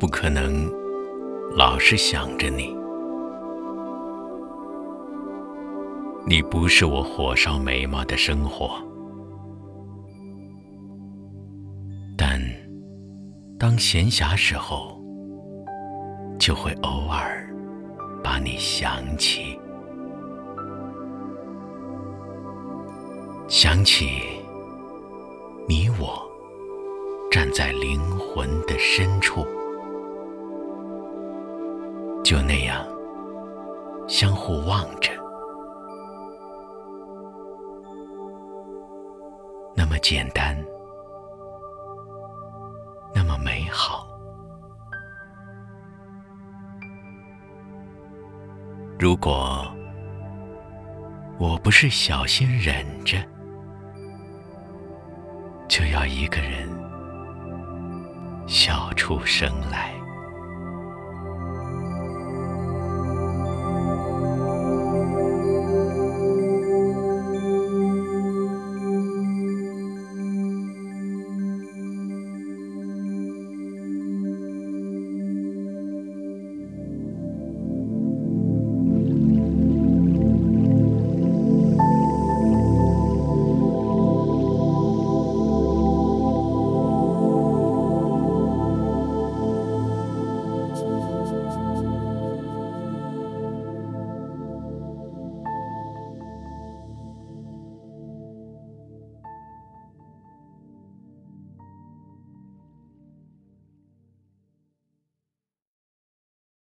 不可能老是想着你。你不是我火烧眉毛的生活，但当闲暇时候，就会偶尔把你想起，想起你我站在灵魂的深相互望着。那么简单，那么美好。如果我不是小心忍着，就要一个人笑出声来。